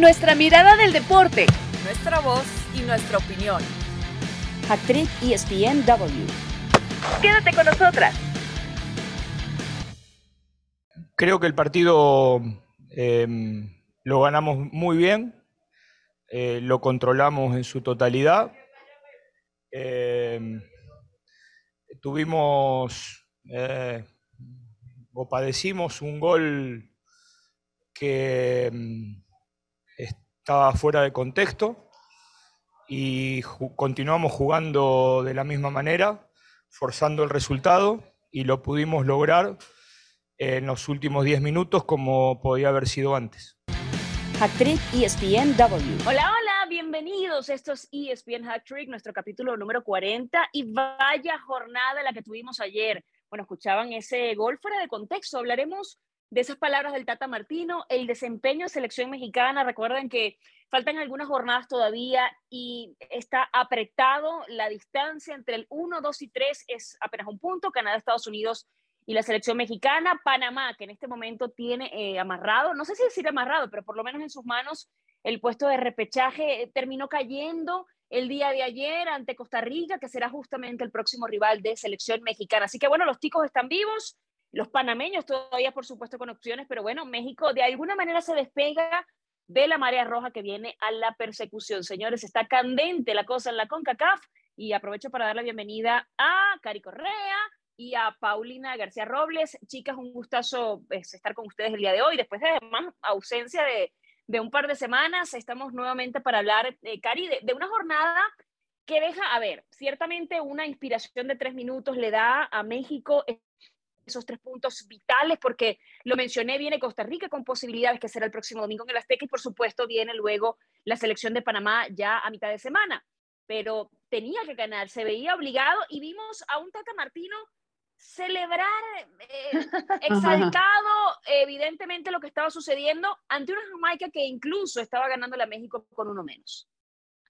Nuestra mirada del deporte. Nuestra voz y nuestra opinión. Actriz ESPNW. Quédate con nosotras. Creo que el partido eh, lo ganamos muy bien, eh, lo controlamos en su totalidad. Eh, tuvimos eh, o padecimos un gol que mm, estaba fuera de contexto y ju- continuamos jugando de la misma manera, forzando el resultado y lo pudimos lograr en los últimos 10 minutos como podía haber sido antes. Actriz ESPNW. Hola, hola, bienvenidos. Esto es ESPN Hat Trick, nuestro capítulo número 40. Y vaya jornada la que tuvimos ayer. Bueno, escuchaban ese gol fuera de contexto. Hablaremos de esas palabras del Tata Martino, el desempeño de selección mexicana. Recuerden que faltan algunas jornadas todavía y está apretado la distancia entre el 1, 2 y 3 es apenas un punto. Canadá, Estados Unidos y la selección mexicana. Panamá, que en este momento tiene eh, amarrado, no sé si decir amarrado, pero por lo menos en sus manos el puesto de repechaje eh, terminó cayendo el día de ayer ante Costa Rica, que será justamente el próximo rival de selección mexicana. Así que bueno, los ticos están vivos, los panameños todavía por supuesto con opciones, pero bueno, México de alguna manera se despega de la marea roja que viene a la persecución. Señores, está candente la cosa en la CONCACAF y aprovecho para dar la bienvenida a Cari Correa y a Paulina García Robles. Chicas, un gustazo pues, estar con ustedes el día de hoy, después de además ausencia de, de un par de semanas, estamos nuevamente para hablar, eh, Cari, de, de una jornada que deja, a ver, ciertamente una inspiración de tres minutos le da a México esos tres puntos vitales, porque lo mencioné, viene Costa Rica con posibilidades que será el próximo domingo en el Azteca y por supuesto viene luego la selección de Panamá ya a mitad de semana, pero tenía que ganar, se veía obligado y vimos a un Tata Martino celebrar eh, exaltado evidentemente lo que estaba sucediendo ante una Jamaica que incluso estaba ganando a México con uno menos.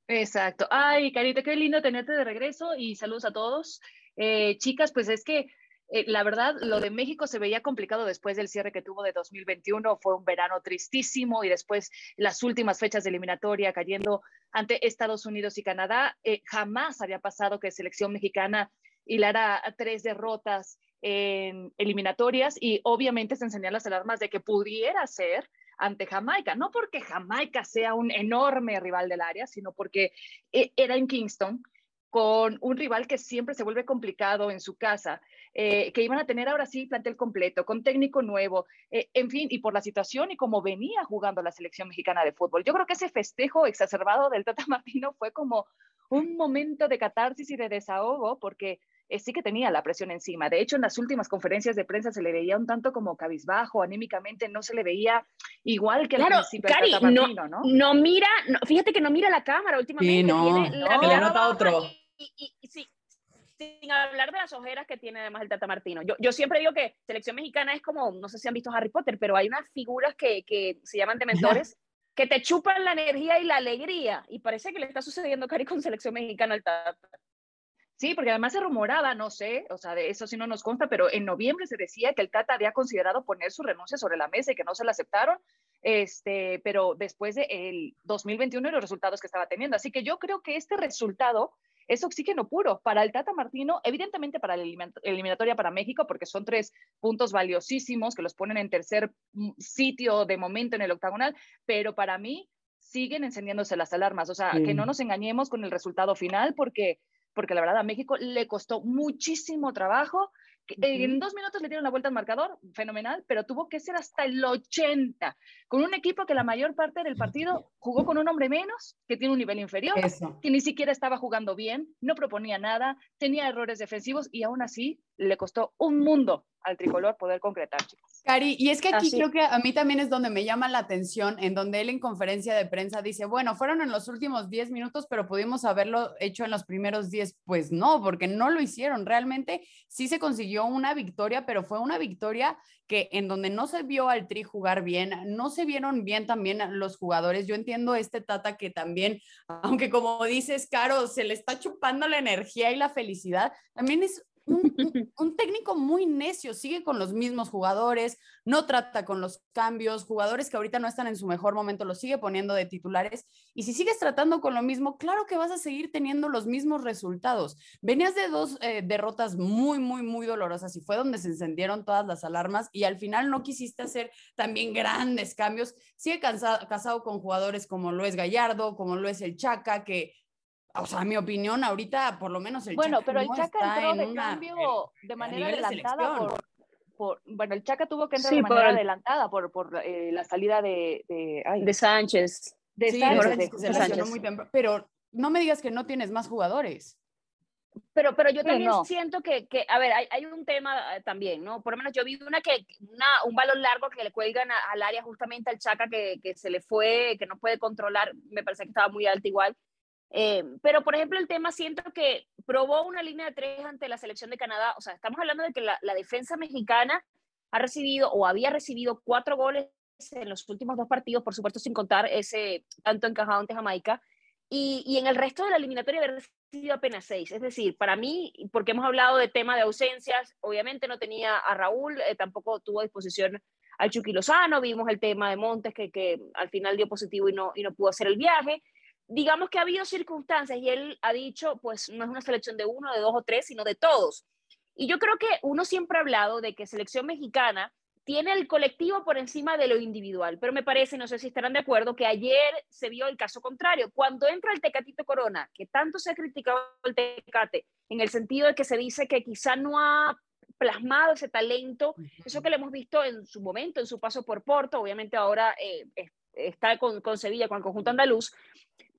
Exacto. Ay, Carita, qué lindo tenerte de regreso y saludos a todos. Eh, chicas, pues es que eh, la verdad, lo de México se veía complicado después del cierre que tuvo de 2021. Fue un verano tristísimo y después las últimas fechas de eliminatoria cayendo ante Estados Unidos y Canadá. Eh, jamás había pasado que selección mexicana hilara tres derrotas en eliminatorias y obviamente se encendían las alarmas de que pudiera ser ante Jamaica, no porque Jamaica sea un enorme rival del área, sino porque eh, era en Kingston con un rival que siempre se vuelve complicado en su casa, eh, que iban a tener ahora sí plantel completo, con técnico nuevo, eh, en fin, y por la situación y como venía jugando la selección mexicana de fútbol. Yo creo que ese festejo exacerbado del Tata Martino fue como un momento de catarsis y de desahogo, porque eh, sí que tenía la presión encima. De hecho, en las últimas conferencias de prensa se le veía un tanto como cabizbajo, anímicamente no se le veía igual que claro, al principio Cari, Tata Martino, ¿no? ¿no? No mira, no, fíjate que no mira la cámara últimamente. Sí, no, tiene la no, nota otro. Y, y, y sí, sin hablar de las ojeras que tiene además el Tata Martino. Yo, yo siempre digo que selección mexicana es como, no sé si han visto Harry Potter, pero hay unas figuras que, que se llaman dementores que te chupan la energía y la alegría. Y parece que le está sucediendo, Cari, con selección mexicana al Tata. Sí, porque además se rumoraba, no sé, o sea, de eso sí no nos consta, pero en noviembre se decía que el Tata había considerado poner su renuncia sobre la mesa y que no se la aceptaron, este, pero después del de 2021 y los resultados que estaba teniendo. Así que yo creo que este resultado es oxígeno puro para el Tata Martino, evidentemente para la eliminatoria para México, porque son tres puntos valiosísimos que los ponen en tercer sitio de momento en el octagonal, pero para mí siguen encendiéndose las alarmas, o sea, sí. que no nos engañemos con el resultado final, porque porque la verdad a México le costó muchísimo trabajo. Uh -huh. En dos minutos le dieron la vuelta al marcador, fenomenal, pero tuvo que ser hasta el 80, con un equipo que la mayor parte del partido jugó con un hombre menos, que tiene un nivel inferior, Eso. que ni siquiera estaba jugando bien, no proponía nada, tenía errores defensivos y aún así le costó un mundo al tricolor poder concretar, chicos. Cari, y es que aquí Así. creo que a mí también es donde me llama la atención, en donde él en conferencia de prensa dice, bueno, fueron en los últimos 10 minutos, pero pudimos haberlo hecho en los primeros 10. Pues no, porque no lo hicieron. Realmente sí se consiguió una victoria, pero fue una victoria que en donde no se vio al Tri jugar bien, no se vieron bien también los jugadores. Yo entiendo este Tata que también, aunque como dices, Caro, se le está chupando la energía y la felicidad, también es un, técnico muy necio, sigue con los mismos jugadores, no trata con los cambios, jugadores que ahorita no están en su mejor momento, los sigue poniendo de titulares. Y si sigues tratando con lo mismo, claro que vas a seguir teniendo los mismos resultados. Venías de dos eh, derrotas muy, muy, muy dolorosas y fue donde se encendieron todas las alarmas y al final no quisiste hacer también grandes cambios. Sigue casado con jugadores como lo es Gallardo, como lo es el Chaca, que o sea, mi opinión, ahorita por lo menos el bueno, Chaca. Pero el Chaca entró de cambio de manera adelantada por, por, Bueno, el Chaca tuvo que entrar de manera adelantada por, por eh, la salida de. De, de Sánchez. De Sánchez. se Sánchez. Muy pero no me digas que no tienes más jugadores. Pero, pero yo también siento que, que, a ver, hay, hay, un tema eh, también, ¿no? Por lo menos yo vi una que, una, un balón largo que le cuelgan al área justamente al Chaca que, que se le fue, que no puede controlar, me parece que estaba muy alto igual, eh, pero, por ejemplo, el tema siento que probó una línea de tres ante la selección de Canadá. O sea, estamos hablando de que la, defensa mexicana ha recibido o había recibido cuatro goles en los últimos dos partidos, por supuesto, sin contar ese tanto encajado ante Jamaica. Y, y en el resto de la eliminatoria había recibido apenas seis. Es decir, para mí, porque hemos hablado de tema de ausencias, obviamente no tenía a Raúl, eh, tampoco tuvo a disposición al Chucky Lozano, vimos el tema de Montes que, que al final dio positivo y no, y no pudo hacer el viaje digamos que ha habido circunstancias y él ha dicho, pues no es una selección de uno, de dos o tres, sino de todos. Y yo creo que uno siempre ha hablado de que selección mexicana tiene el colectivo por encima de lo individual, pero me parece, no sé si estarán de acuerdo, que ayer se vio el caso contrario. Cuando entra el Tecatito Corona, que tanto se ha criticado el Tecate, en el sentido de que se dice que quizá no ha plasmado ese talento, eso que le hemos visto en su momento, en su paso por Porto, obviamente ahora eh, está con, con Sevilla, con el conjunto andaluz,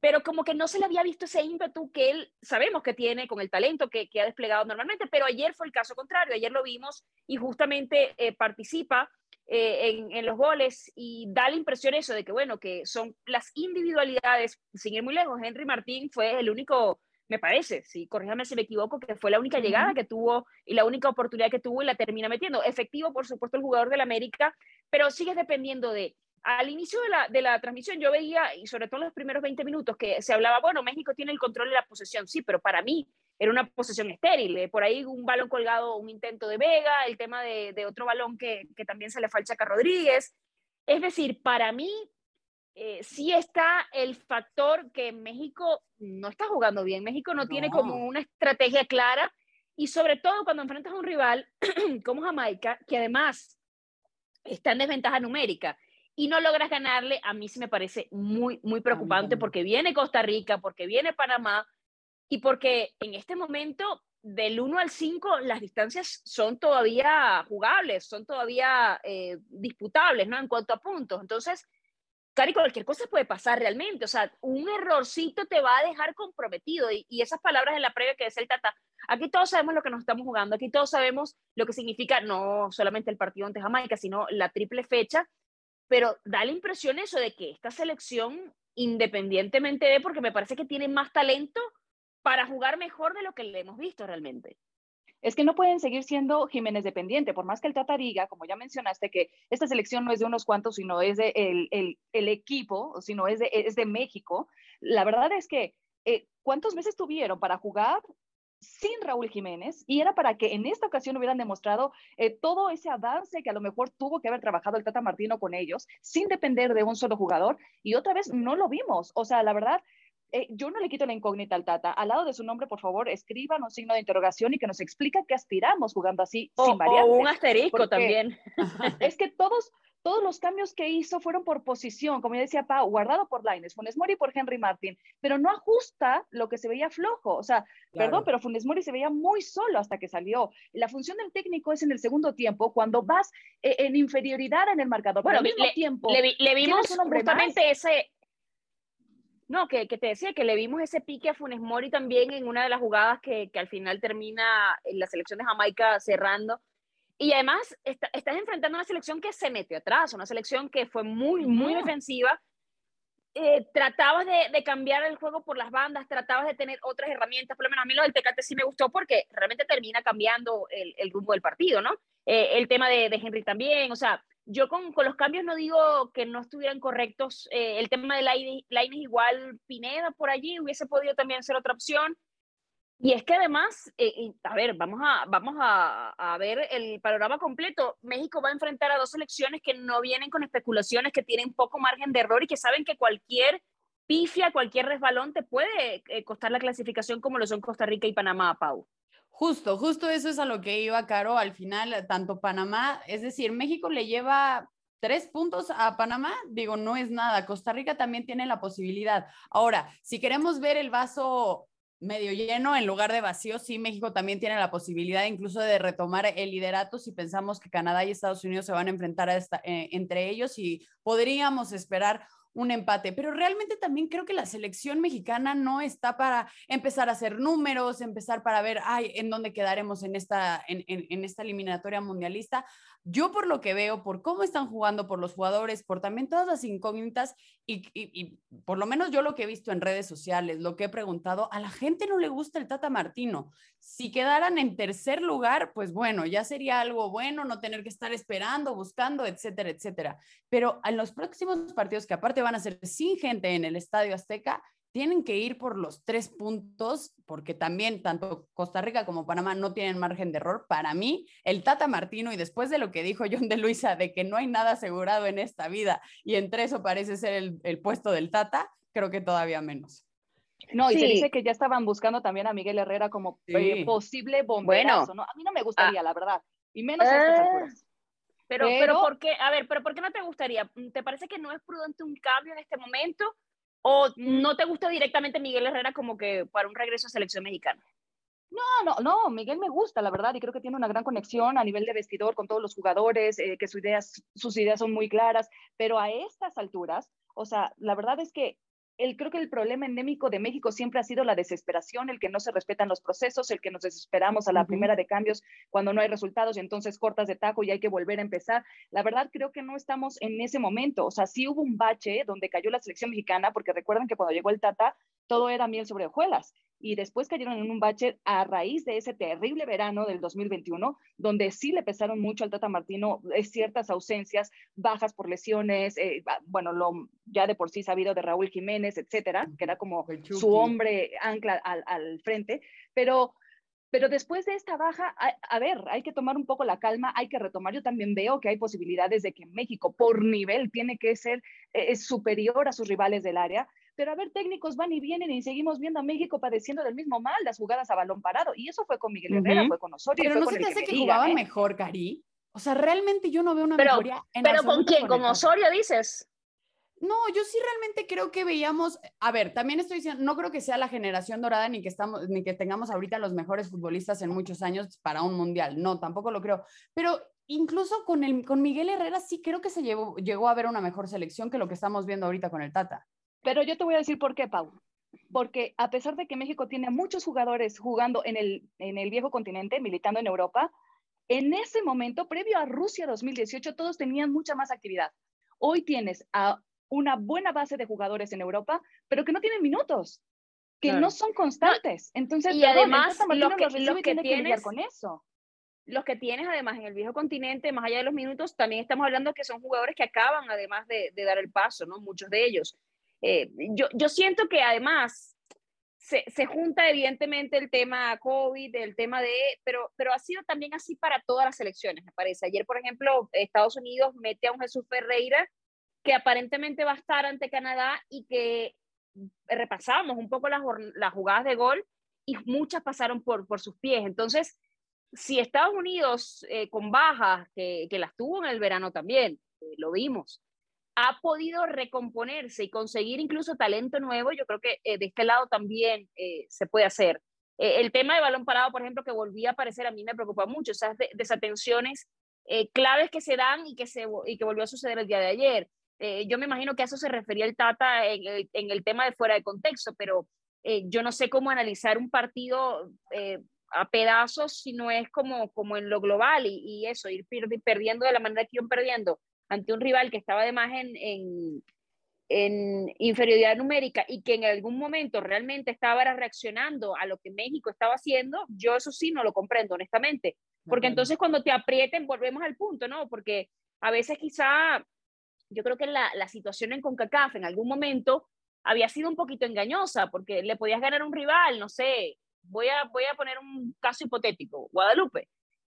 pero como que no se le había visto ese ímpetu que él sabemos que tiene con el talento que, que ha desplegado normalmente, pero ayer fue el caso contrario, ayer lo vimos y justamente eh, participa eh, en, en, los goles y da la impresión eso de que, bueno, que son las individualidades, sin ir muy lejos, Henry Martín fue el único, me parece, sí, corríjame si me equivoco, que fue la única llegada que tuvo y la única oportunidad que tuvo y la termina metiendo. Efectivo, por supuesto, el jugador del América, pero sigue dependiendo de al inicio de la, de la, transmisión yo veía, y sobre todo en los primeros 20 minutos, que se hablaba, bueno, México tiene el control de la posesión, sí, pero para mí era una posesión estéril. Eh, por ahí un balón colgado, un intento de Vega, el tema de, de otro balón que, que, también se le fue al Chaca Rodríguez. Es decir, para mí eh, sí está el factor que México no está jugando bien. México no, no, tiene como una estrategia clara y sobre todo cuando enfrentas a un rival como Jamaica, que además está en desventaja numérica y no logras ganarle, a mí sí me parece muy, muy preocupante porque viene Costa Rica, porque viene Panamá y porque en este momento del 1 al 5 las distancias son todavía jugables, son todavía eh, disputables, ¿no? En cuanto a puntos. Entonces, Cari, cualquier cosa puede pasar realmente. O sea, un errorcito te va a dejar comprometido. Y, y, esas palabras en la previa que decía el Tata, aquí todos sabemos lo que nos estamos jugando, aquí todos sabemos lo que significa no solamente el partido ante Jamaica, sino la triple fecha pero da la impresión eso de que esta selección, independientemente de, porque me parece que tiene más talento para jugar mejor de lo que le hemos visto realmente. Es que no pueden seguir siendo Jiménez dependiente, por más que el Tata como ya mencionaste, que esta selección no es de unos cuantos, sino es de el, el, el equipo, sino es de, es de México. La verdad es que, eh, ¿cuántos meses tuvieron para jugar sin Raúl Jiménez y era para que en esta ocasión hubieran demostrado eh, todo ese avance que a lo mejor tuvo que haber trabajado el Tata Martino con ellos sin depender de un solo jugador y otra vez no lo vimos. O sea, la verdad, eh, yo no le quito la incógnita al Tata. Al lado de su nombre, por favor, escriban un signo de interrogación y que nos explica qué aspiramos jugando así sin variantes. O un asterisco también. Es que todos, todos los cambios que hizo fueron por posición, como ya decía Pau, guardado por Laines, Funes Mori por Henry Martin, pero no ajusta lo que se veía flojo. O sea, perdón, pero Funes Mori se veía muy solo hasta que salió. La función del técnico es en el segundo tiempo, cuando vas eh, en inferioridad en el marcador. Bueno, al mismo le, tiempo. Le, le vimos justamente ese. No, que, que, te decía que le vimos ese pique a Funes Mori también en una de las jugadas que, que al final termina en la selección de Jamaica cerrando y además estás enfrentando una selección que se metió atrás, una selección que fue muy, muy defensiva. Eh, tratabas de, de, cambiar el juego por las bandas, tratabas de tener otras herramientas, por lo menos a mí lo del Tecate sí me gustó porque realmente termina cambiando el, el rumbo del partido, ¿no? Eh, el tema de, de, Henry también, o sea, yo con, con, los cambios no digo que no estuvieran correctos, eh, el tema de Laines igual, Pineda por allí hubiese podido también ser otra opción, Y es que además, eh, a ver, vamos, a, vamos a, ver el panorama completo. México va a enfrentar a dos selecciones que no vienen con especulaciones, que tienen poco margen de error y que saben que cualquier pifia, cualquier resbalón te puede eh, costar la clasificación como lo son Costa Rica y Panamá, Pau. Justo, justo eso es a lo que iba, Caro. Al final, tanto Panamá, es decir, México le lleva tres puntos a Panamá, digo, no es nada. Costa Rica también tiene la posibilidad. Ahora, si queremos ver el vaso medio lleno en lugar de vacío, sí, México también tiene la posibilidad incluso de retomar el liderato si pensamos que Canadá y Estados Unidos se van a enfrentar eh, entre ellos y podríamos esperar un empate, pero realmente también creo que la selección mexicana no está para empezar a hacer números, empezar para ver, ay, en dónde quedaremos en esta, en, en, esta eliminatoria mundialista. Yo por lo que veo, por cómo están jugando, por los jugadores, por también todas las incógnitas y, y, por lo menos yo lo que he visto en redes sociales, lo que he preguntado, a la gente no le gusta el Tata Martino. Si quedaran en tercer lugar, pues bueno, ya sería algo bueno no tener que estar esperando, buscando, etcétera, etcétera. Pero en los próximos partidos que aparte van a ser sin gente en el Estadio Azteca, tienen que ir por los tres puntos, porque también tanto Costa Rica como Panamá no tienen margen de error. Para mí, el Tata Martino, y después de lo que dijo John de Luisa, de que no hay nada asegurado en esta vida, y entre eso parece ser el, el puesto del Tata, creo que todavía menos. No, y se dice que ya estaban buscando también a Miguel Herrera como eh, posible bomberazo, ¿no? A mí no me gustaría, ah. la verdad, y menos a estas eh, alturas. Pero, pero, pero, ¿por qué? A ver, pero ¿por qué no te gustaría? ¿Te parece que no es prudente un cambio en este momento? ¿O no te gusta directamente Miguel Herrera como que para un regreso a selección mexicana? No, no, no, Miguel me gusta, la verdad, y creo que tiene una gran conexión a nivel de vestidor con todos los jugadores, eh, que sus ideas, sus ideas son muy claras, pero a estas alturas, o sea, la verdad es que el, creo que el problema endémico de México siempre ha sido la desesperación, el que no se respetan los procesos, el que nos desesperamos a la primera de cambios cuando no hay resultados y entonces cortas de taco y hay que volver a empezar. La verdad creo que no estamos en ese momento. O sea, sí hubo un bache donde cayó la selección mexicana, porque recuerden que cuando llegó el Tata, todo era miel sobre hojuelas y después cayeron en un bache a raíz de ese terrible verano del 2021, donde sí le pesaron mucho al Tata Martino eh, ciertas ausencias, bajas por lesiones, eh, bueno, lo ya de por sí sabido de Raúl Jiménez, etcétera, que era como su hombre ancla al, al frente, pero pero después de esta baja, a, a, ver, hay que tomar un poco la calma, hay que retomar. Yo también veo que hay posibilidades de que México, por nivel, tiene que ser eh, superior a sus rivales del área. Pero a ver, técnicos van y vienen y seguimos viendo a México padeciendo del mismo mal, las jugadas a balón parado. Y eso fue con Miguel Herrera, fue con Osorio. Pero no se te hace que, jugaban ¿eh? mejor, Cari. O sea, realmente yo no veo una pero, mejoría. En pero ¿con quién? ¿Con Osorio dices? No, yo sí realmente creo que veíamos, a ver, también estoy diciendo, no creo que sea la generación dorada ni que estamos, ni que tengamos ahorita los mejores futbolistas en muchos años para un mundial. No, tampoco lo creo. Pero incluso con el, con Miguel Herrera sí creo que se llevó, llegó a ver una mejor selección que lo que estamos viendo ahorita con el Tata. Pero yo te voy a decir por qué, Pau. Porque a pesar de que México tiene muchos jugadores jugando en el, en el viejo continente, militando en Europa, en ese momento, previo a Rusia 2018, todos tenían mucha más actividad. Hoy tienes a una buena base de jugadores en Europa, pero que no tienen minutos, que claro. no son constantes. Entonces, y además, los que, los que tienes, que con eso. Los que tienes, además, en el viejo continente, más allá de los minutos, también estamos hablando que son jugadores que acaban, además de, de dar el paso, ¿no? Muchos de ellos. Eh, yo, yo siento que además se, se, junta evidentemente el tema COVID, el tema de, pero, pero ha sido también así para todas las elecciones, me parece. Ayer, por ejemplo, Estados Unidos mete a un Jesús Ferreira que aparentemente va a estar ante Canadá y que repasamos un poco las, las jugadas de gol y muchas pasaron por, por sus pies. Entonces, si Estados Unidos eh, con bajas, que, que, las tuvo en el verano también, eh, lo vimos, ha podido recomponerse y conseguir incluso talento nuevo, yo creo que eh, de este lado también eh, se puede hacer. Eh, el tema de balón parado, por ejemplo, que volvía a aparecer, a mí me preocupa mucho, esas de, desatenciones claves que se dan y que, se, y que volvió a suceder el día de ayer. yo me imagino que a eso se refería el Tata en el, en el tema de fuera de contexto, pero yo no sé cómo analizar un partido a pedazos si no es como, como en lo global y, y eso, ir perdiendo de la manera que iban perdiendo ante un rival que estaba además en, en, en, inferioridad numérica y que en algún momento realmente estaba reaccionando a lo que México estaba haciendo, yo eso sí no lo comprendo, honestamente. Porque entonces cuando te aprieten, volvemos al punto, ¿no? Porque a veces quizá, yo creo que la, la situación en CONCACAF en algún momento había sido un poquito engañosa, porque le podías ganar a un rival, no sé, voy a, voy a poner un caso hipotético, Guadalupe.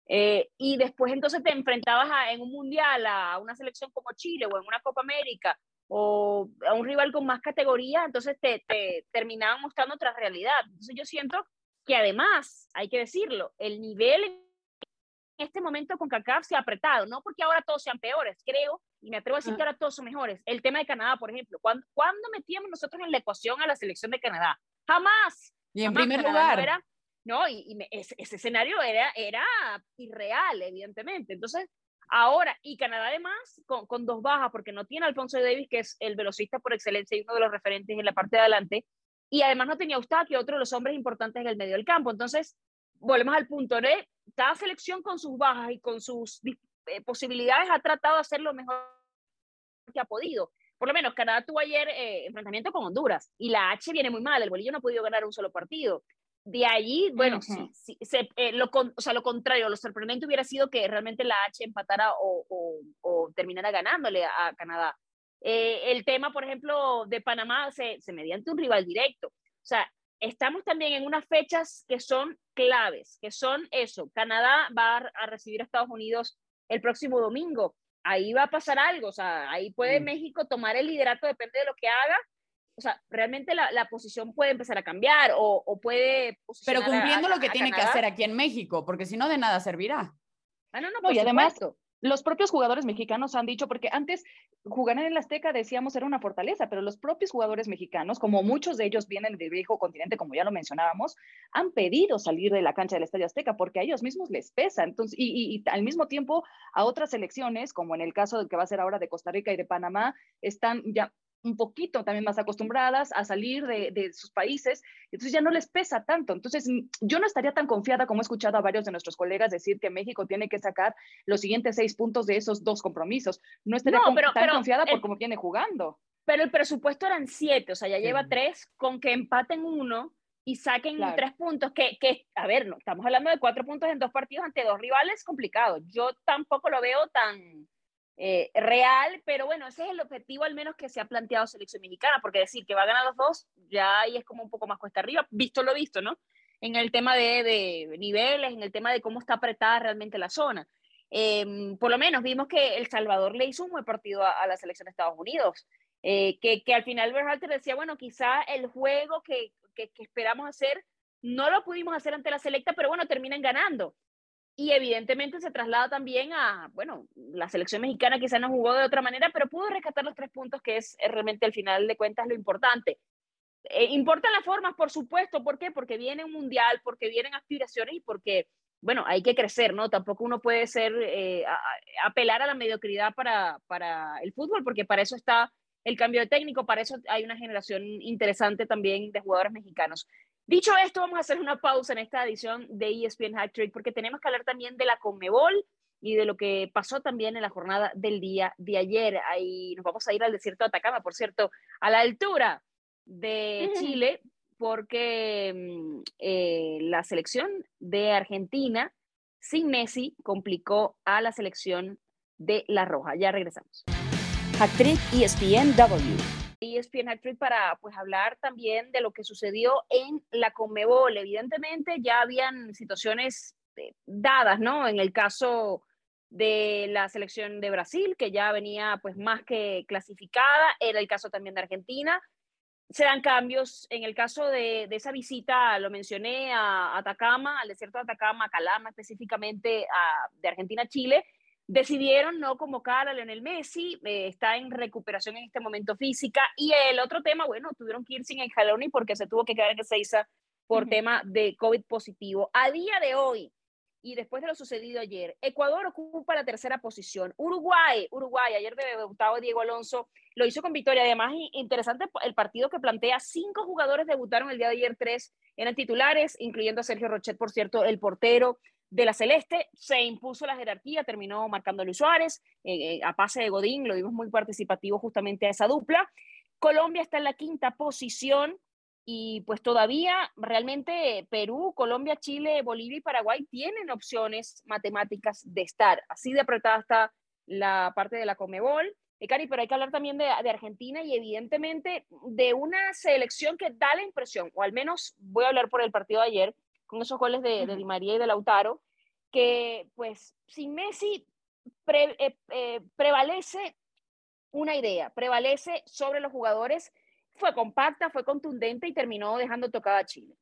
Eh, y después entonces te enfrentabas en un mundial a una selección como Chile o en una Copa América o a un rival con más categoría, entonces te, te terminaban mostrando otra realidad. Entonces yo siento que además, hay que decirlo, el nivel en este momento con CACAF se ha apretado, no porque ahora todos sean peores, creo, y me atrevo a decir que ahora todos son mejores. El tema de Canadá, por ejemplo, ¿cuándo, metíamos nosotros en la ecuación a la selección de Canadá? Jamás. Y en primer lugar. No, y, ese, escenario era, era irreal, evidentemente. Entonces, ahora, y Canadá además, con, con, dos bajas, porque no tiene a Alfonso Davis, que es el velocista por excelencia y uno de los referentes en la parte de adelante, y además no tenía Eustaquio, otro de los hombres importantes en el medio del campo. Entonces, volvemos al punto, ¿no? Cada selección con sus bajas y con sus eh, posibilidades ha tratado de hacer lo mejor que ha podido. Por lo menos Canadá tuvo ayer eh, enfrentamiento con Honduras y la H viene muy mal, el bolillo no ha podido ganar un solo partido. De allí, bueno, sí, se, eh, lo, o sea, lo contrario, lo sorprendente hubiera sido que realmente la H empatara o, o, o terminara ganándole a Canadá. Eh, el tema, por ejemplo, de Panamá se, se mediante un rival directo. O sea, estamos también en unas fechas que son claves, que son eso. Canadá va a recibir a Estados Unidos el próximo domingo. Ahí va a pasar algo, o sea, ahí puede mm. México tomar el liderato, depende de lo que haga. O sea, realmente la, la posición puede empezar a cambiar o, o puede... Pero cumpliendo lo que tiene que hacer aquí en México, porque si no, de nada servirá. Ah, no, no, y además, los propios jugadores mexicanos han dicho, porque antes jugar en el Azteca decíamos era una fortaleza, pero los propios jugadores mexicanos, como muchos de ellos vienen del viejo continente, como ya lo mencionábamos, han pedido salir de la cancha del Estadio Azteca porque a ellos mismos les pesa. Entonces, y, y al mismo tiempo a otras selecciones, como en el caso del que va a ser ahora de Costa Rica y de Panamá, están ya un poquito también más acostumbradas a salir de, sus países, entonces ya no les pesa tanto. Entonces, mm, yo no estaría tan confiada como he escuchado a varios de nuestros colegas decir que México tiene que sacar los siguientes seis puntos de esos dos compromisos. No estaría tan confiada por cómo viene jugando. Pero el presupuesto eran siete, o sea, ya lleva tres, con que empaten uno y saquen tres puntos, que, que, a ver, no, estamos hablando de cuatro puntos en dos partidos ante dos rivales, complicado. Yo tampoco lo veo tan eh, real, pero bueno, ese es el objetivo al menos que se ha planteado selección mexicana, porque decir que va a ganar los dos, ya ahí es como un poco más cuesta arriba, visto lo visto, ¿no? En el tema de, de niveles, en el tema de cómo está apretada realmente la zona. Em, por lo menos vimos que El Salvador le hizo un buen partido a, la selección de Estados Unidos, eh, que, que, al final Berhalter decía, bueno, quizá el juego que, que, que esperamos hacer no lo pudimos hacer ante la selecta, pero bueno, terminan ganando. Y evidentemente se traslada también a, bueno, la selección mexicana quizá no jugó de otra manera, pero pudo rescatar los tres puntos, que es realmente al final de cuentas lo importante. Eh, importan las formas, por supuesto, ¿por qué? Porque viene un mundial, porque vienen aspiraciones y porque, bueno, hay que crecer, ¿no? Tampoco uno puede ser, eh, apelar a la mediocridad para, para el fútbol, porque para eso está el cambio de técnico, para eso hay una generación interesante también de jugadores mexicanos. Dicho esto, vamos a hacer una pausa en esta edición de ESPN Hat Trick porque tenemos que hablar también de la Conmebol y de lo que pasó también en la jornada del día de ayer. Ahí nos vamos a ir al desierto de Atacama, por cierto, a la altura de Chile, porque mm, eh, la selección de Argentina sin Messi complicó a la selección de La Roja. Ya regresamos. Trick ESPNW. ESPN Hat para pues hablar también de lo que sucedió en la Conmebol. Evidentemente ya habían situaciones eh, dadas, ¿no? En el caso de la selección de Brasil, que ya venía pues más que clasificada, era el caso también de Argentina. Se dan cambios en el caso de, de esa visita, lo mencioné, a Atacama, al desierto de Atacama, a Calama específicamente, de Argentina Chile, decidieron no convocar a Lionel Messi, eh, está en recuperación en este momento física. Y el otro tema, bueno, tuvieron que ir sin el Jaloni porque se tuvo que quedar en Ezeiza por tema de COVID positivo. A día de hoy, y después de lo sucedido ayer, Ecuador ocupa la tercera posición. Uruguay, Uruguay, ayer debutado Diego Alonso, lo hizo con victoria. Además, interesante el partido que plantea, cinco jugadores debutaron el día de ayer, tres eran titulares, incluyendo a Sergio Rochet, por cierto, el portero de la Celeste, se impuso la jerarquía, terminó marcando Luis Suárez, eh, eh, a pase de Godín, lo vimos muy participativo justamente a esa dupla. Colombia está en la quinta posición y pues todavía realmente Perú, Colombia, Chile, Bolivia y Paraguay tienen opciones matemáticas de estar. Así de apretada está la parte de la Comebol. eh, Cari, pero hay que hablar también de, de, Argentina y evidentemente de una selección que da la impresión, o al menos voy a hablar por el partido de ayer, con esos goles de, de Di María y de Lautaro, que pues sin Messi eh, eh, prevalece una idea, prevalece sobre los jugadores, fue compacta, fue contundente y terminó dejando tocada a Chile.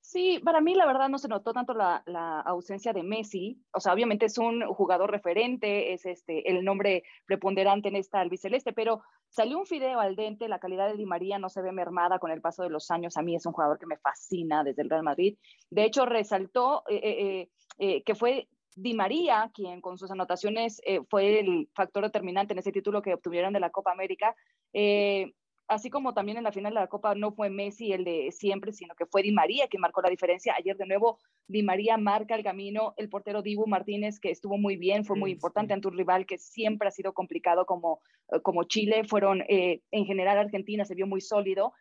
Sí, para mí la verdad no se notó tanto la, ausencia de Messi. O sea, obviamente es un jugador referente, es este, el nombre preponderante en esta albiceleste, pero salió un fideo al dente, la calidad de Di María no se ve mermada con el paso de los años. A mí es un jugador que me fascina desde el Real Madrid. De hecho, resaltó eh, que fue Di María, quien con sus anotaciones eh, fue el factor determinante en ese título que obtuvieron de la Copa América, eh, así como también en la final de la Copa no fue Messi el de siempre, sino que fue Di María quien marcó la diferencia. Ayer de nuevo Di María marca el camino, el portero Dibu Martínez que estuvo muy bien, fue muy importante ante un rival que siempre ha sido complicado como, eh, como Chile, fueron en general Argentina se vio muy sólido.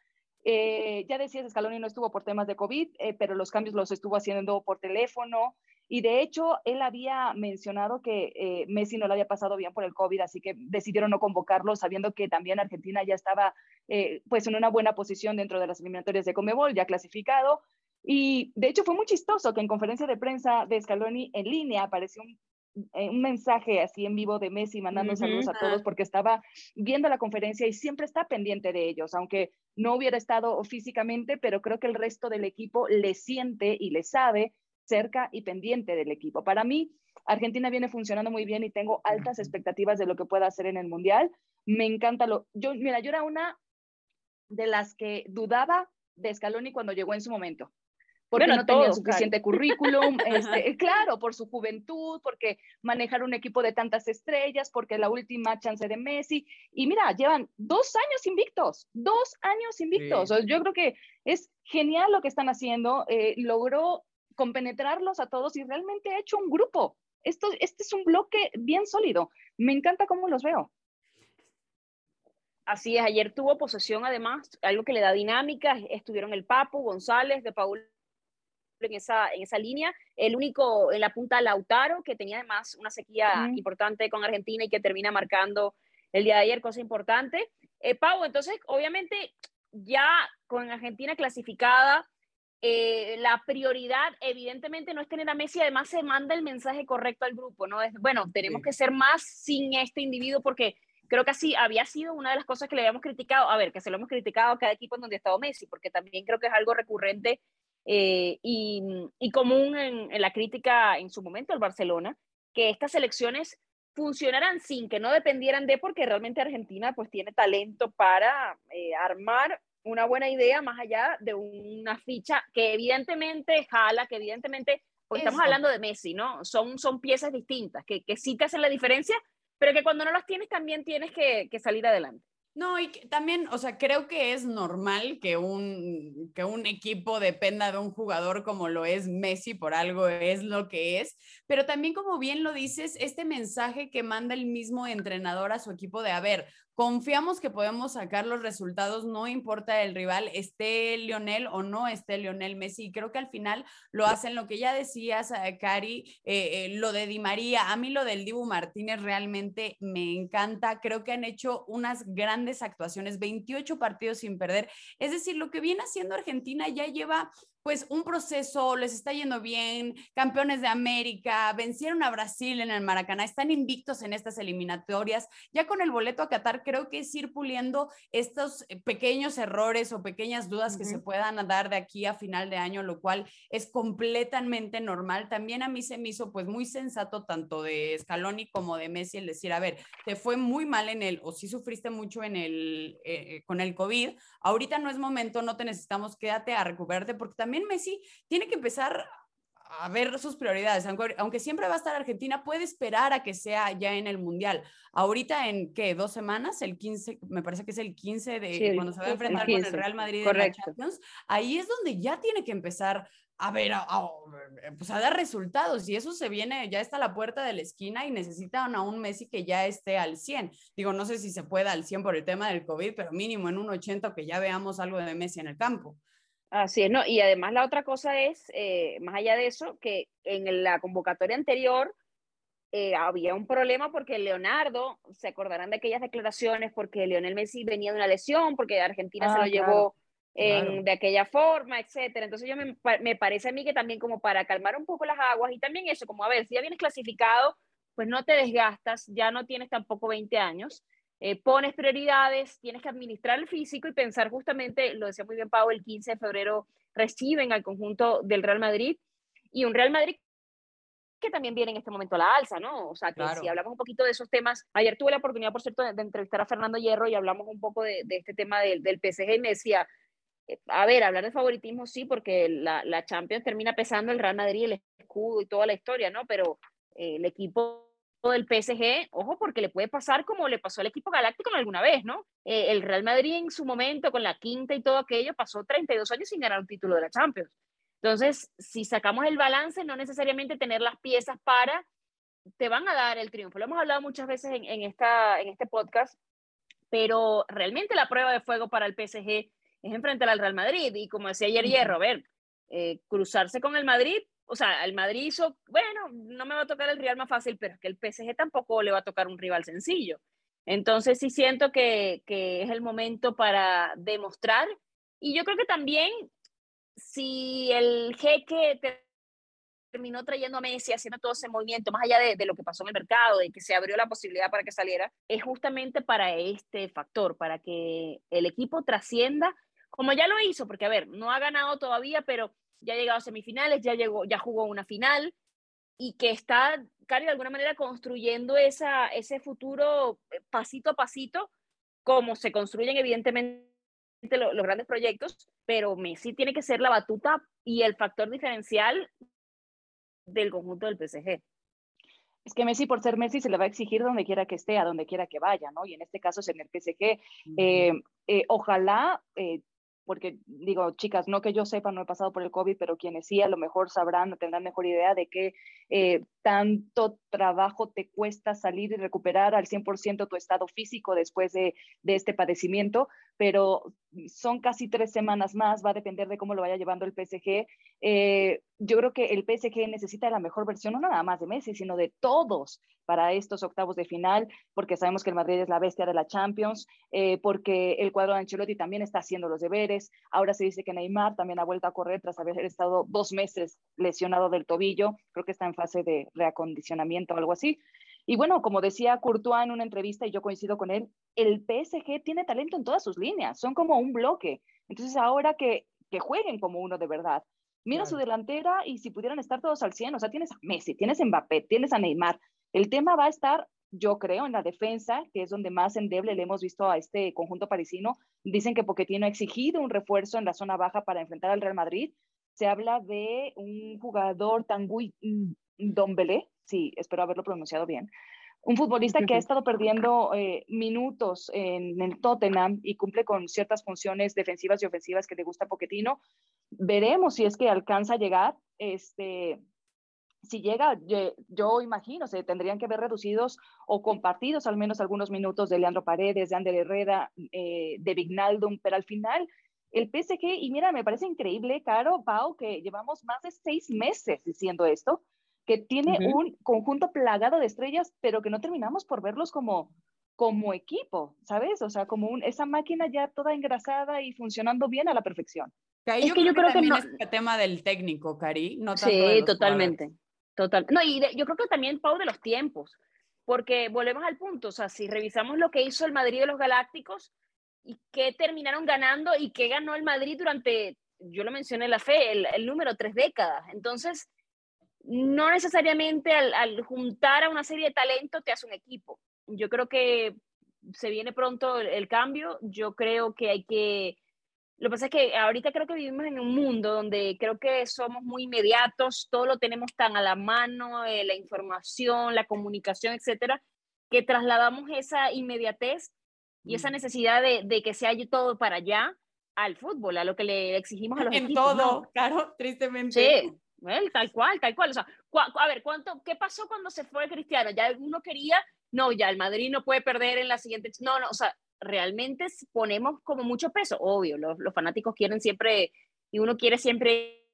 ya decías, Scaloni no estuvo por temas de COVID, pero los cambios los estuvo haciendo por teléfono. Y de hecho, él había mencionado que eh, Messi no lo había pasado bien por el COVID, así que decidieron no convocarlo, sabiendo que también Argentina ya estaba eh, pues en una buena posición dentro de las eliminatorias de Comebol, ya clasificado. Y de hecho fue muy chistoso que en conferencia de prensa de Scaloni en línea apareció un, eh, un mensaje así en vivo de Messi mandando saludos a todos porque estaba viendo la conferencia y siempre está pendiente de ellos, aunque no hubiera estado físicamente, pero creo que el resto del equipo le siente y le sabe cerca y pendiente del equipo. Para mí, Argentina viene funcionando muy bien y tengo altas expectativas de lo que pueda hacer en el Mundial. Me encanta lo... Yo, mira, yo era una de las que dudaba de Scaloni cuando llegó en su momento. Porque no tenía suficiente currículum, este, claro, por su juventud, porque manejar un equipo de tantas estrellas, porque la última chance de Messi. Y mira, llevan dos años invictos, dos años invictos. Yo creo que es genial lo que están haciendo. Eh, logró compenetrarlos a todos y realmente ha hecho un grupo. Esto, este es un bloque bien sólido. Me encanta cómo los veo. Así es, ayer tuvo posesión además, algo que le da dinámica, estuvieron el Papo, González, de Paul en esa, en esa línea, el único en la punta Lautaro, que tenía además una sequía importante con Argentina y que termina marcando el día de ayer, cosa importante. Eh, Pau, entonces, obviamente, ya con Argentina clasificada, eh, la prioridad evidentemente no es tener a Messi, además se manda el mensaje correcto al grupo, ¿no? Es, bueno, tenemos que ser más sin este individuo porque creo que así había sido una de las cosas que le habíamos criticado, a ver, que se lo hemos criticado a cada equipo en donde ha estado Messi, porque también creo que es algo recurrente eh, y, y, común en, en, la crítica en su momento al Barcelona, que estas elecciones funcionaran sin que no dependieran de, porque realmente Argentina pues tiene talento para eh, armar una buena idea más allá de una ficha que evidentemente jala, que evidentemente, estamos hablando de Messi, ¿no? Son, son piezas distintas, que, que sí te hacen la diferencia, pero que cuando no las tienes también tienes que, que salir adelante. No, y también, o sea, creo que es normal que un, que un equipo dependa de un jugador como lo es Messi, por algo es lo que es, pero también como bien lo dices, este mensaje que manda el mismo entrenador a su equipo de, a ver, confiamos que podemos sacar los resultados, no importa el rival, esté Lionel o no esté Lionel Messi. Y creo que al final lo hacen lo que ya decías, eh, Cari, eh, eh, lo de Di María. A mí lo del Dibu Martínez realmente me encanta. Creo que han hecho unas grandes actuaciones, 28 partidos sin perder. Es decir, lo que viene haciendo Argentina ya lleva pues un proceso, les está yendo bien, campeones de América, vencieron a Brasil en el Maracaná, están invictos en estas eliminatorias. Ya con el boleto a Qatar creo que es ir puliendo estos eh, pequeños errores o pequeñas dudas que se puedan dar de aquí a final de año, lo cual es completamente normal. También a mí se me hizo pues muy sensato tanto de Scaloni como de Messi el decir, a ver, te fue muy mal en el, o sí sufriste mucho en el, eh, eh, con el COVID, ahorita no es momento, no te necesitamos, quédate a recuperarte porque también también Messi tiene que empezar a ver sus prioridades. Aunque, siempre va a estar Argentina, puede esperar a que sea ya en el Mundial. Ahorita en, ¿qué? Dos semanas, el 15, me parece que es el 15 de cuando se va a enfrentar con el Real Madrid en la Champions. Ahí es donde ya tiene que empezar a ver, a, pues a dar resultados y eso se viene, ya está a la puerta de la esquina y necesitan a un Messi que ya esté al 100. Digo, no sé si se pueda al 100 por el tema del COVID, pero mínimo en un 80 que ya veamos algo de Messi en el campo. Así es, ¿no? Y además la otra cosa es, eh, más allá de eso, que en la convocatoria anterior eh, había un problema porque Leonardo, se acordarán de aquellas declaraciones porque Lionel Messi venía de una lesión, porque Argentina se Ah, lo claro, llevó en- claro. de aquella forma, etcétera. Entonces yo me, me parece a mí que también como para calmar un poco las aguas y también eso, como a ver, si ya vienes clasificado, pues no te desgastas, ya no tienes tampoco 20 años, eh, pones prioridades, tienes que administrar el físico y pensar justamente, lo decía muy bien Pau, el 15 de febrero reciben al conjunto del Real Madrid y un Real Madrid que también viene en este momento a la alza, ¿no? O sea, que Claro. si hablamos un poquito de esos temas, ayer tuve la oportunidad, por cierto, de, de entrevistar a Fernando Hierro y hablamos un poco de, de este tema del, del PSG y me decía, eh, a ver, hablar de favoritismo sí, porque la, la Champions termina pesando el Real Madrid, el escudo y toda la historia, ¿no? Pero eh, el equipo del PSG, ojo, porque le puede pasar como le pasó al equipo galáctico alguna vez, ¿no? Eh, el Real Madrid en su momento, con la quinta y todo aquello, pasó 32 años sin ganar un título de la Champions. Entonces, si sacamos el balance, no necesariamente tener las piezas para, te van a dar el triunfo. Lo hemos hablado muchas veces en, en esta, en este podcast, pero realmente la prueba de fuego para el PSG es enfrentar al Real Madrid. Y como decía ayer Hierro, a ver, eh, cruzarse con el Madrid, o sea, el Madrid hizo, bueno, no me va a tocar el rival más fácil, pero es que el PSG tampoco le va a tocar un rival sencillo. Entonces sí siento que, que es el momento para demostrar. Y yo creo que también si el jeque te- terminó trayendo a Messi, haciendo todo ese movimiento, más allá de, de lo que pasó en el mercado, de que se abrió la posibilidad para que saliera, es justamente para este factor, para que el equipo trascienda, como ya lo hizo, porque a ver, no ha ganado todavía, pero ya ha llegado a semifinales, ya, llegó, ya jugó una final, y que está, Cari, de alguna manera construyendo esa, ese futuro eh, pasito a pasito, como se construyen evidentemente lo- los grandes proyectos, pero Messi tiene que ser la batuta y el factor diferencial del conjunto del PSG. Es que Messi, por ser Messi, se le va a exigir donde quiera que esté, a donde quiera que vaya, ¿no? Y en este caso es en el PSG. Eh, eh, ojalá, eh, porque digo, chicas, no que yo sepa, no he pasado por el COVID, pero quienes sí a lo mejor sabrán o tendrán mejor idea de qué eh, tanto trabajo te cuesta salir y recuperar al 100% tu estado físico después de, de este padecimiento, pero son casi tres semanas más, va a depender de cómo lo vaya llevando el PSG. Eh, yo creo que el PSG necesita la mejor versión, no nada más de Messi, sino de todos para estos octavos de final, porque sabemos que el Madrid es la bestia de la Champions, eh, porque el cuadro de Ancelotti también está haciendo los deberes. Ahora se dice que Neymar también ha vuelto a correr tras haber estado dos meses lesionado del tobillo. Creo que está en fase de reacondicionamiento o algo así. Y bueno, como decía Courtois en una entrevista, y yo coincido con él, el PSG tiene talento en todas sus líneas, son como un bloque. Entonces, ahora que, que jueguen como uno de verdad. Mira Claro. su delantera y si pudieran estar todos al 100, o sea, tienes a Messi, tienes a Mbappé, tienes a Neymar. El tema va a estar, yo creo, en la defensa, que es donde más endeble le hemos visto a este conjunto parisino. Dicen que Pochettino ha exigido un refuerzo en la zona baja para enfrentar al Real Madrid. Se habla de un jugador Tanguy Dombele, sí, espero haberlo pronunciado bien, un futbolista que ha estado perdiendo eh, minutos en el Tottenham y cumple con ciertas funciones defensivas y ofensivas que le gusta a Pochettino. Veremos si es que alcanza a llegar. Este, si llega, yo, yo imagino, se tendrían que ver reducidos o compartidos al menos algunos minutos de Leandro Paredes, de Ander Herrera, eh, de Vignaldum, pero al final el PSG, y mira, me parece increíble, Caro, Pau, que llevamos más de seis meses diciendo esto, que tiene un conjunto plagado de estrellas, pero que no terminamos por verlos como, como equipo, ¿sabes? O sea, como un, esa máquina ya toda engrasada y funcionando bien a la perfección. Que ahí Es yo que yo creo que también no- es el tema del técnico, Cari, no tanto de Sí, los totalmente. Total. No, y yo creo que también, Pau, de los tiempos, porque volvemos al punto, o sea, si revisamos lo que hizo el Madrid de los Galácticos y qué terminaron ganando y qué ganó el Madrid durante, yo lo mencioné en la fe, el, número tres décadas. Entonces, no necesariamente al, juntar a una serie de talento te hace un equipo. Yo creo que se viene pronto el cambio, yo creo que hay que lo que pasa es que ahorita creo que vivimos en un mundo donde creo que somos muy inmediatos, todo lo tenemos tan a la mano, eh, la información, la comunicación, etcétera, que trasladamos esa inmediatez y esa Mm. necesidad de, de que se haya todo para allá al fútbol, a lo que le exigimos a los En equipos. ¿no? todo, claro, tristemente. Sí, well, tal cual, tal cual. O sea, a ver, ¿cuánto, ¿qué pasó cuando se fue Cristiano? Ya uno quería, no, ya el Madrid no puede perder en la siguiente. No, no, o sea, realmente ponemos como mucho peso, obvio, los, fanáticos quieren siempre, y uno quiere siempre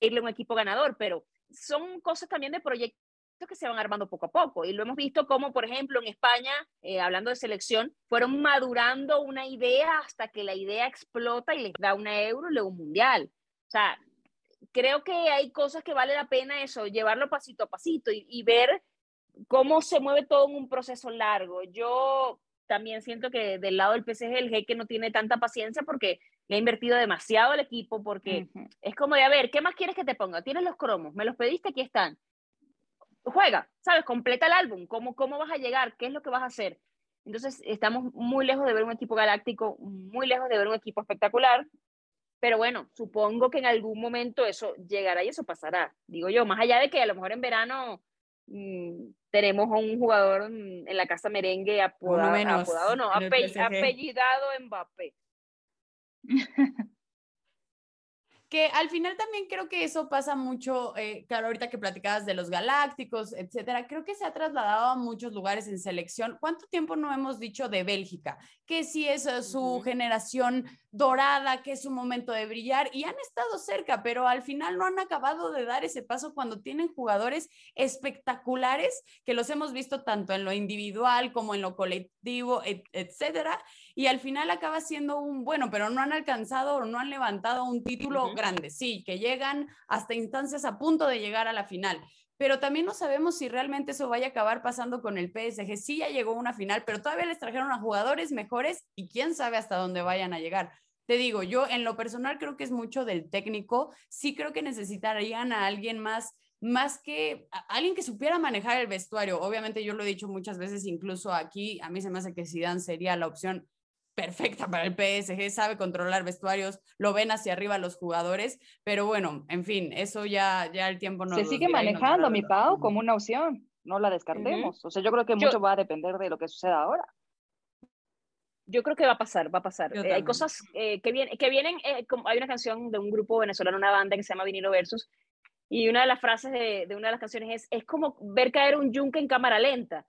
irle a un equipo ganador, pero son cosas también de proyectos que se van armando poco a poco. Y lo hemos visto como, por ejemplo, en España, eh, hablando de selección, fueron madurando una idea hasta que la idea explota y les da una euro y luego un mundial. O sea, creo que hay cosas que vale la pena eso, llevarlo pasito a pasito y, ver cómo se mueve todo en un proceso largo. Yo también siento que del lado del PSG el jeque no tiene tanta paciencia porque le ha invertido demasiado al equipo, porque es como de, a ver, ¿qué más quieres que te ponga? Tienes los cromos, me los pediste, aquí están. Juega, ¿sabes? Completa el álbum, ¿cómo, cómo vas a llegar? ¿Qué es lo que vas a hacer? Entonces, estamos muy lejos de ver un equipo galáctico, muy lejos de ver un equipo espectacular. Pero bueno, supongo que en algún momento eso llegará y eso pasará, digo yo, más allá de que a lo mejor en verano tenemos a un jugador mm, en la casa merengue apodado, apodado no, apellidado Mbappé. que al final también creo que eso pasa mucho, eh, claro, ahorita que platicabas de los galácticos, etcétera, creo que se ha trasladado a muchos lugares en selección. ¿Cuánto tiempo no hemos dicho de Bélgica? Que si es eh, su generación dorada, que es su momento de brillar y han estado cerca, pero al final no han acabado de dar ese paso cuando tienen jugadores espectaculares que los hemos visto tanto en lo individual como en lo colectivo, etcétera, y al final acaba siendo un bueno, pero no han alcanzado o no han levantado un título grande. Sí, que llegan hasta instancias a punto de llegar a la final pero también no sabemos si realmente eso vaya a acabar pasando con el PSG. Sí, ya llegó una final, pero todavía les trajeron a jugadores mejores y quién sabe hasta dónde vayan a llegar. Te digo, yo en lo personal creo que es mucho del técnico. Sí creo que necesitarían a alguien más más que alguien que supiera manejar el vestuario. Obviamente yo lo he dicho muchas veces, incluso aquí, a mí se me hace que Zidane sería la opción perfecta para el PSG, sabe controlar vestuarios, lo ven hacia arriba los jugadores, pero bueno, en fin, eso ya, ya el tiempo no. Se sigue manejando, mi Pau, como una opción, no la descartemos. O sea, yo creo que mucho va a depender de lo que suceda ahora. Yo creo que va a pasar, va a pasar. Eh, hay cosas eh, que, vienen, que vienen eh, como, hay una canción de un grupo venezolano, una banda que se llama Vinilo Versus, y una de las frases de, de una de las canciones es, es como ver caer un yunque en cámara lenta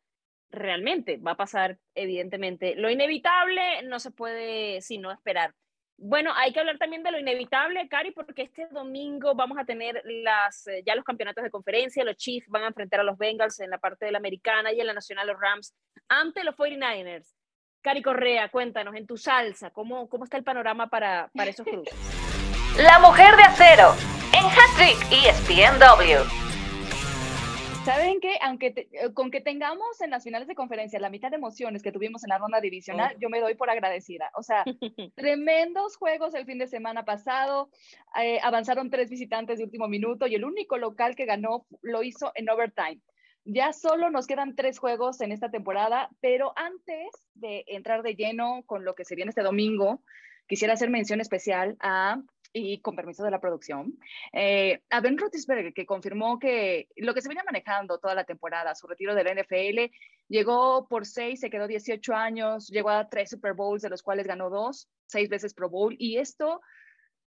realmente va a pasar, evidentemente. Lo inevitable no se puede sino esperar. Bueno, hay que hablar también de lo inevitable, Cari, porque este domingo vamos a tener las, eh, ya los campeonatos de conferencia. Los Chiefs van a enfrentar a los Bengals en la parte de la americana y en la nacional los Rams ante los 49ers. Cari Correa, cuéntanos en tu salsa, ¿cómo, cómo está el panorama para, para esos cruces? La mujer de acero en Hattrick ESPNW. ¿Saben qué? Aunque eh, con que tengamos en las finales de conferencia la mitad de emociones que tuvimos en la ronda divisional, yo me doy por agradecida. O sea, tremendos juegos el fin de semana pasado. Eh, avanzaron tres visitantes de último minuto y el único local que ganó lo hizo en overtime. Ya solo nos quedan tres juegos en esta temporada, pero antes de entrar de lleno con lo que se viene este domingo, quisiera hacer mención especial a y con permiso de la producción, eh, a Ben Roethlisberger, que confirmó que lo que se venía manejando toda la temporada, su retiro del NFL, llegó por seis, se quedó 18 años, llegó a tres Super Bowls, de los cuales ganó dos, seis veces Pro Bowl, y esto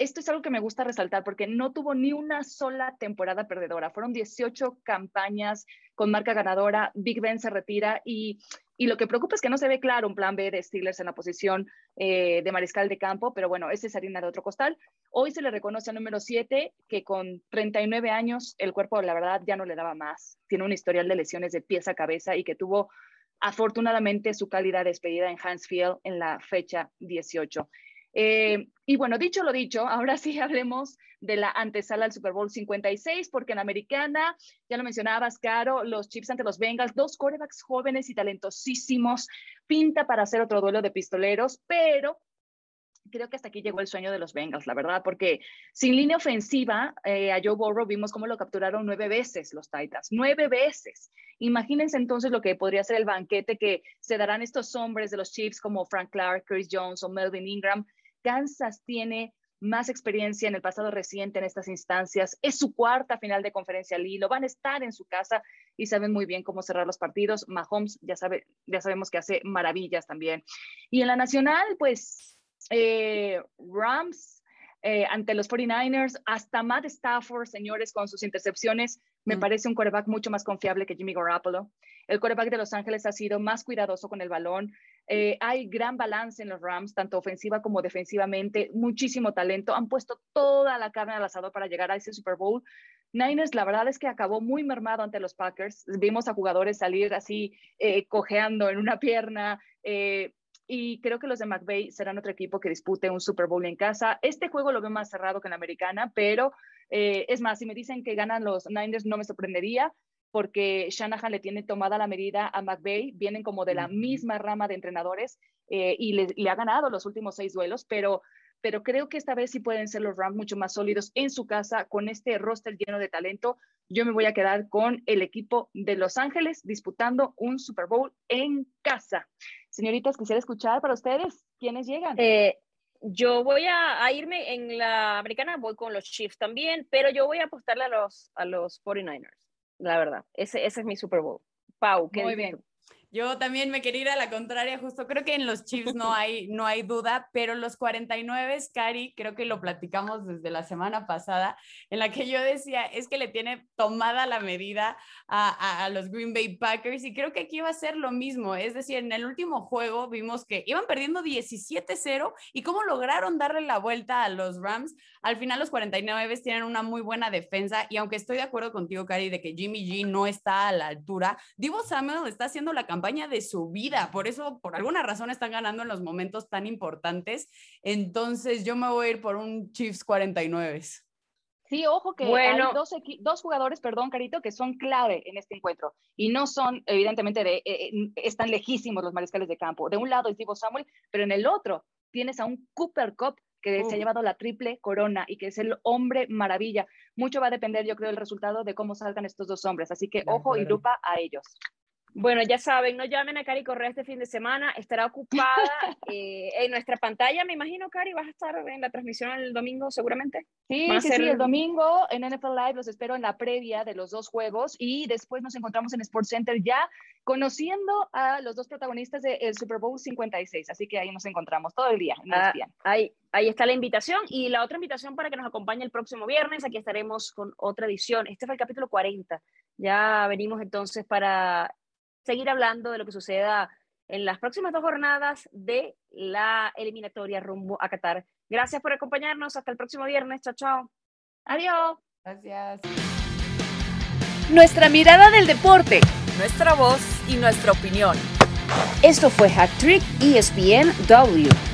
esto es algo que me gusta resaltar porque no tuvo ni una sola temporada perdedora. Fueron 18 campañas con marca ganadora. Big Ben se retira y, y lo que preocupa es que no se ve claro un plan B de Steelers en la posición eh, de mariscal de campo, pero bueno, ese es harina de otro costal. Hoy se le reconoce al número 7 que con 39 años el cuerpo, la verdad, ya no le daba más. Tiene un historial de lesiones de pies a cabeza y que tuvo afortunadamente su calidad despedida en Hansfield en la fecha 18. Eh, y bueno, dicho lo dicho, ahora sí hablemos de la antesala al Super Bowl 56, porque en Americana, ya lo mencionabas, Caro, los Chiefs ante los Bengals, dos corebacks jóvenes y talentosísimos, pinta para hacer otro duelo de pistoleros, pero creo que hasta aquí llegó el sueño de los Bengals, la verdad, porque sin línea ofensiva, eh, a Joe Burrow vimos cómo lo capturaron nueve veces los Titans, nueve veces. Imagínense entonces lo que podría ser el banquete que se darán estos hombres de los Chiefs como Frank Clark, Chris Jones o Melvin Ingram, Kansas tiene más experiencia en el pasado reciente en estas instancias. Es su cuarta final de conferencia Lilo. Van a estar en su casa y saben muy bien cómo cerrar los partidos. Mahomes ya, sabe, ya sabemos que hace maravillas también. Y en la nacional, pues eh, Rams eh, ante los 49ers, hasta Matt Stafford, señores, con sus intercepciones, me mm. parece un quarterback mucho más confiable que Jimmy Garoppolo. El quarterback de Los Ángeles ha sido más cuidadoso con el balón. Eh, hay gran balance en los Rams, tanto ofensiva como defensivamente, muchísimo talento. Han puesto toda la carne al asador para llegar a ese Super Bowl. Niners, la verdad es que acabó muy mermado ante los Packers. Vimos a jugadores salir así, eh, cojeando en una pierna. Eh, y creo que los de McVay serán otro equipo que dispute un Super Bowl en casa. Este juego lo veo más cerrado que en la americana, pero eh, es más, si me dicen que ganan los Niners, no me sorprendería porque Shanahan le tiene tomada la medida a McVay, vienen como de la misma rama de entrenadores y le, le, ha ganado los últimos seis duelos, pero pero creo que esta vez sí pueden ser los Rams mucho más sólidos en su casa con este roster lleno de talento. Yo me voy a quedar con el equipo de Los Ángeles disputando un Super Bowl en casa. Señoritas, quisiera escuchar para ustedes quiénes llegan. Eh, yo voy a, irme en la americana, voy con los Chiefs también, pero yo voy a apostarle a los, a los 49ers, la verdad. Ese, ese es mi Super Bowl. Pau, ¿qué Muy bien. Yo también me quería ir a la contraria, justo creo que en los Chiefs no hay, no hay duda, pero los 49, Cari, creo que lo platicamos desde la semana pasada, en la que yo decía, es que le tiene tomada la medida a, a, los Green Bay Packers y creo que aquí va a ser lo mismo, es decir, en el último juego vimos que iban perdiendo 17-0 y cómo lograron darle la vuelta a los Rams. Al final los 49 tienen una muy buena defensa y aunque estoy de acuerdo contigo, Cari, de que Jimmy G no está a la altura, Divo Samuel está haciendo la campaña de su vida. Por eso, por alguna razón, están ganando en los momentos tan importantes. Entonces, yo me voy a ir por un Chiefs 49. Sí, ojo que hay dos, dos, jugadores, perdón, Carito, que son clave en este encuentro y no son, evidentemente, de, eh, eh, están lejísimos los mariscales de campo. De un lado es Divo Samuel, pero en el otro tienes a un Cooper Cup que se ha llevado la triple corona y que es el hombre maravilla. Mucho va a depender, yo creo, del resultado de cómo salgan estos dos hombres. Así que ojo y lupa a ellos. Bueno, ya saben, no llamen a Cari Correa este fin de semana, estará ocupada eh, en nuestra pantalla. Me imagino, Cari, vas a estar en la transmisión el domingo seguramente. Sí, sí, sí, el domingo en NFL Live los espero en la previa de los dos juegos y después nos encontramos en Sports Center ya conociendo a los dos protagonistas del Super Bowl 56. Así que ahí nos encontramos todo el día. Ah, ahí, ahí está la invitación y la otra invitación para que nos acompañe el próximo viernes. Aquí estaremos con otra edición. Este fue el capítulo 40. Ya venimos entonces para seguir hablando de lo que suceda en las próximas dos jornadas de la eliminatoria rumbo a Qatar. Gracias por acompañarnos. Hasta el próximo viernes. Chao, chao. Adiós. Gracias. Nuestra mirada del deporte, nuestra voz y nuestra opinión. Esto fue Hat Trick ESPN W.